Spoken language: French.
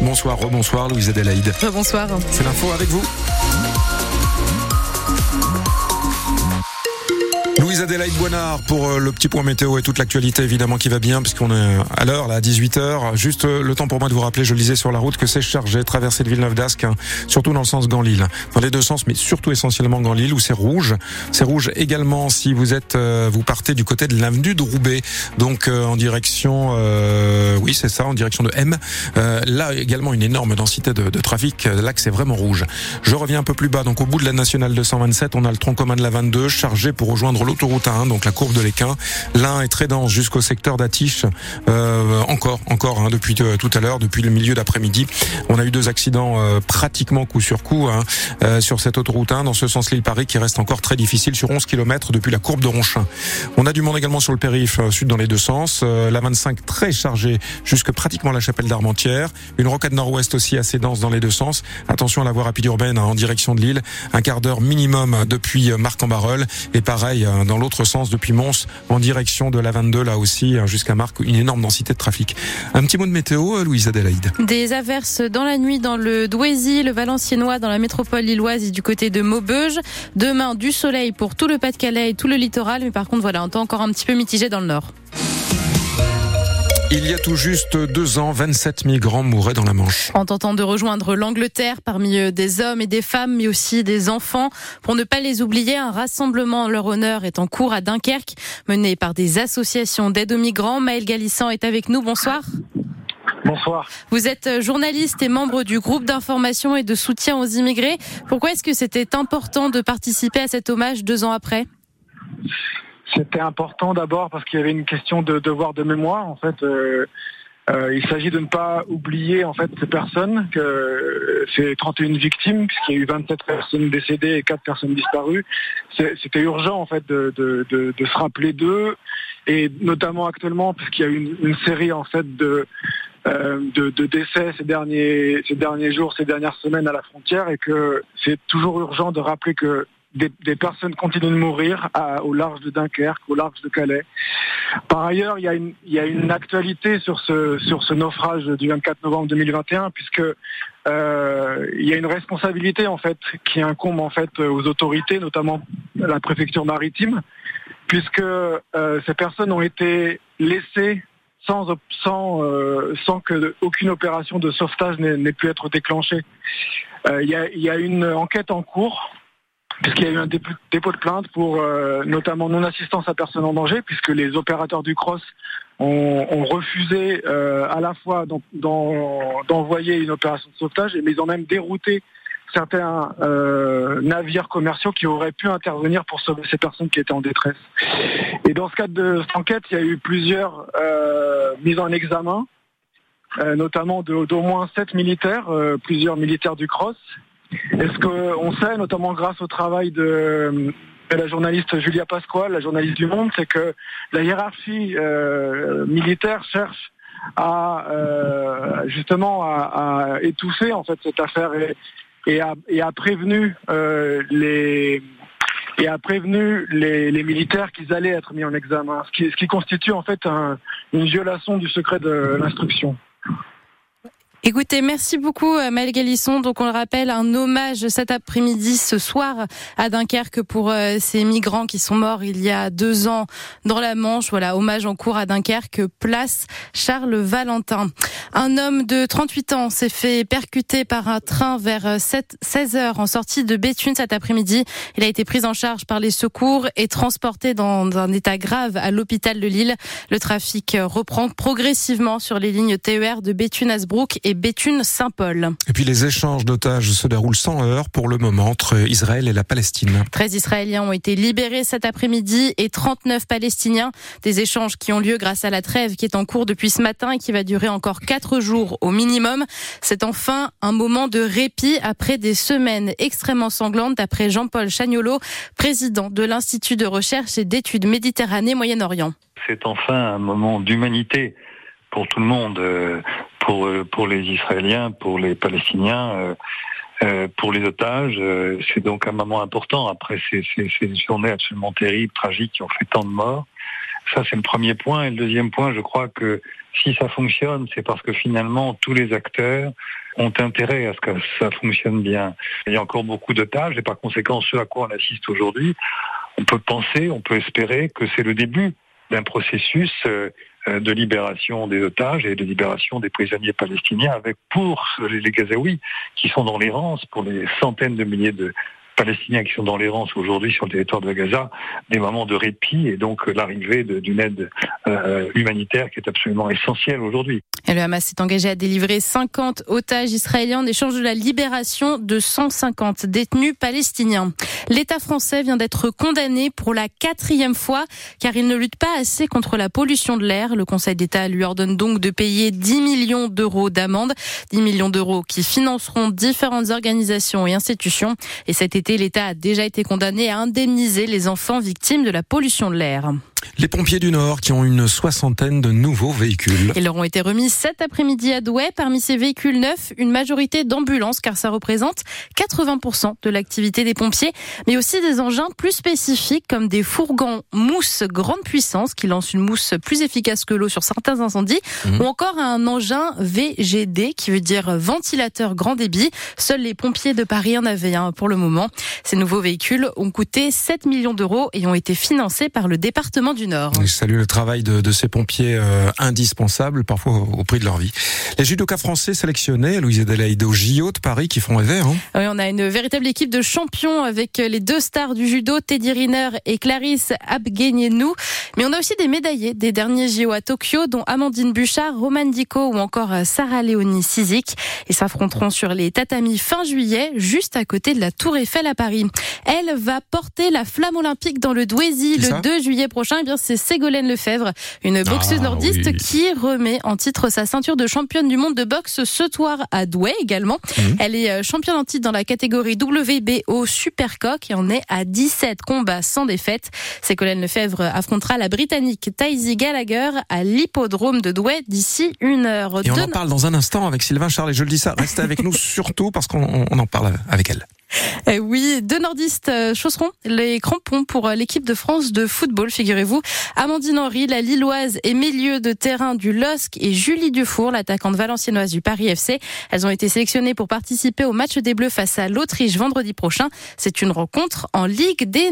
Bonsoir, rebonsoir Louise Adélaïde. Bonsoir. C'est l'info avec vous. Louise Adélaïde pour euh, le petit point météo et toute l'actualité évidemment qui va bien puisqu'on est à l'heure là à 18h. Juste euh, le temps pour moi de vous rappeler, je lisais sur la route que c'est chargé, traversée de Villeneuve d'Ascq, hein, surtout dans le sens Gand-Lille. Dans les deux sens, mais surtout essentiellement Gand-Lille où c'est rouge. C'est rouge également si vous êtes, euh, vous partez du côté de l'avenue de Roubaix, donc en direction, oui c'est ça, en direction de M. là également une énorme densité de, de trafic. Là que c'est vraiment rouge. Je reviens un peu plus bas, donc au bout de la nationale 227, on a le tronc commun de la 22 chargé pour rejoindre l'autoroute 1, donc la courbe de l'Équin. L'un est très dense jusqu'au secteur d'Atiche. Euh, encore, encore, hein, depuis euh, tout à l'heure, depuis le milieu d'après-midi. On a eu deux accidents euh, pratiquement coup sur coup hein, euh, sur cette autoroute 1, dans ce sens Lille-Paris, qui reste encore très difficile sur 11 km depuis la courbe de Ronchin. On a du monde également sur le périph' sud dans les deux sens. la 25 très chargée jusque pratiquement la chapelle d'Armentières. Une rocade nord-ouest aussi assez dense dans les deux sens. Attention à la voie rapide urbaine hein, en direction de Lille. Un quart d'heure minimum depuis Marc-en-Barœul. Et pareil, dans l'autre sens depuis Mons en direction de la 22 là aussi hein, jusqu'à Marc une énorme densité de trafic. Un petit mot de météo euh, Louise Adélaïde. Des averses dans la nuit dans le Douaisis, le Valenciennois dans la métropole lilloise et du côté de Maubeuge. Demain du soleil pour tout le Pas-de-Calais et tout le littoral mais par contre voilà un temps encore un petit peu mitigé dans le nord. Il y a tout juste deux ans, 27 migrants mouraient dans la Manche. En tentant de rejoindre l'Angleterre, parmi eux des hommes et des femmes, mais aussi des enfants. Pour ne pas les oublier, un rassemblement en leur honneur est en cours à Dunkerque, mené par des associations d'aide aux migrants. Maël Galissan est avec nous. Bonsoir. Bonsoir. Vous êtes journaliste et membre du groupe d'information et de soutien aux immigrés. Pourquoi est-ce que c'était important de participer à cet hommage deux ans après? C'était important d'abord parce qu'il y avait une question de devoir de mémoire. En fait, euh, euh, il s'agit de ne pas oublier en fait ces personnes, que c'est 31 victimes, puisqu'il y a eu 27 personnes décédées et 4 personnes disparues. C'était urgent en fait de, de, de, se rappeler d'eux, et notamment actuellement puisqu'il y a eu une, une, série en fait de, euh, de, de, décès ces derniers, ces derniers jours, ces dernières semaines à la frontière, et que c'est toujours urgent de rappeler que des, personnes continuent de mourir au large de Dunkerque, au large de Calais. Par ailleurs, il y a une, actualité sur ce, naufrage du 24 novembre 2021, puisque euh, il y a une responsabilité en fait qui incombe en fait aux autorités, notamment la préfecture maritime, puisque euh, ces personnes ont été laissées sans, sans, euh, sans que aucune opération de sauvetage n'ait pu être déclenchée. Il y a une enquête en cours puisqu'il y a eu un dépôt de plainte pour euh, notamment non-assistance à personne en danger, puisque les opérateurs du cross ont, refusé euh, à la fois d'envoyer une opération de sauvetage, mais ils ont même dérouté certains euh, navires commerciaux qui auraient pu intervenir pour sauver ces personnes qui étaient en détresse. Et dans ce cadre de cette enquête, il y a eu plusieurs mises en examen, notamment d'au moins sept militaires, plusieurs militaires du cross, est ce qu'on sait, notamment grâce au travail de, la journaliste Julia Pasquale, la journaliste du Monde, c'est que la hiérarchie euh, militaire cherche à euh, justement à, étouffer en fait cette affaire et, a, prévenu euh, les et a prévenu les, militaires qu'ils allaient être mis en examen, ce qui, constitue en fait une violation du secret de l'instruction. Écoutez, merci beaucoup euh, Maël Galisson. Donc on le rappelle, un hommage cet après-midi, ce soir à Dunkerque pour euh, ces migrants qui sont morts il y a deux ans dans la Manche. Voilà, hommage en cours à Dunkerque, place Charles Valentin. Un homme de 38 ans s'est fait percuter par un train vers 7, 16 heures en sortie de Béthune cet après-midi. Il a été pris en charge par les secours et transporté dans un état grave à l'hôpital de Lille. Le trafic reprend progressivement sur les lignes TER de Béthune-Asbrook et Béthune-Saint-Paul. Et puis les échanges d'otages se déroulent sans heure pour le moment entre Israël et la Palestine. 13 Israéliens ont été libérés cet après-midi et 39 Palestiniens. Des échanges qui ont lieu grâce à la trêve qui est en cours depuis ce matin et qui va durer encore 4 jours au minimum. C'est enfin un moment de répit après des semaines extrêmement sanglantes d'après Jean-Paul Chagnolo, président de l'Institut de recherche et d'études Méditerranée Moyen-Orient. C'est enfin un moment d'humanité pour tout le monde, euh, pour, euh, pour les Israéliens, pour les Palestiniens, euh, pour les otages. C'est donc un moment important après ces, ces, journées absolument terribles, tragiques, qui ont fait tant de morts. Ça, c'est le premier point. Et le deuxième point, je crois que si ça fonctionne, c'est parce que finalement, tous les acteurs ont intérêt à ce que ça fonctionne bien. Il y a encore beaucoup de tâches et par conséquent, ce à quoi on assiste aujourd'hui, on peut penser, on peut espérer que c'est le début d'un processus de libération des otages et de libération des prisonniers palestiniens avec pour les Gazaouis qui sont dans l'errance, pour les centaines de milliers de Palestiniens qui sont dans l'errance aujourd'hui sur le territoire de Gaza, des moments de répit et donc l'arrivée d'une aide euh, humanitaire qui est absolument essentielle aujourd'hui. Le Hamas s'est engagé à délivrer 50 otages israéliens en échange de la libération de 150 détenus palestiniens. L'État français vient d'être condamné pour la quatrième fois car il ne lutte pas assez contre la pollution de l'air. Le Conseil d'État lui ordonne donc de payer 10 millions d'euros d'amende, 10 millions d'euros qui financeront différentes organisations et institutions. Et cet l'État a déjà été condamné à indemniser les enfants victimes de la pollution de l'air. Les pompiers du Nord qui ont une soixantaine de nouveaux véhicules. Ils leur ont été remis cet après-midi à Douai. Parmi ces véhicules neufs, une majorité d'ambulances car ça représente 80% de l'activité des pompiers, mais aussi des engins plus spécifiques comme des fourgons mousse grande puissance qui lancent une mousse plus efficace que l'eau sur certains incendies mmh. ou encore un engin VGD qui veut dire ventilateur grand débit. Seuls les pompiers de Paris en avaient un pour le moment. Ces nouveaux véhicules ont coûté 7 millions d'euros et ont été financés par le département du Nord. Je salue le travail de, de ces pompiers euh, indispensables, parfois au, prix de leur vie. Les judokas français sélectionnés, Louise Adelaide au JO de Paris, qui font rêver. Hein oui, on a une véritable équipe de champions avec les deux stars du judo, Teddy Riner et Clarisse Abguenienou. Mais on a aussi des médaillés des derniers JO à Tokyo, dont Amandine Bouchard, Roman Dico ou encore Sarah Léonie Sizik. Ils s'affronteront sur les tatamis fin juillet, juste à côté de la Tour Eiffel à Paris. Elle va porter la flamme olympique dans le Douaisis le 2 juillet prochain. Eh bien, c'est Ségolène Lefebvre, une boxeuse ah, nordiste qui remet en titre sa ceinture de championne du monde de boxe ce soir à Douai également. Mhm. Elle est euh, championne en titre dans la catégorie WBO Supercoq et en est à 17 combats sans défaite. Ségolène Lefebvre affrontera la Britannique Taisy Gallagher à l'hippodrome de Douai d'ici une heure. Et on en parle dans un instant avec Sylvain Charles et je le dis ça, restez avec nous surtout parce qu'on en parle avec elle. Eh oui, deux nordistes euh, chausseront les crampons pour euh, l'équipe de France de football, figurez-vous. Amandine Henry, la Lilloise et milieu de terrain du LOSC et Julie Dufour, l'attaquante valenciennoise du Paris FC. Elles ont été sélectionnées pour participer au match des Bleus face à l'Autriche vendredi prochain. C'est une rencontre en Ligue des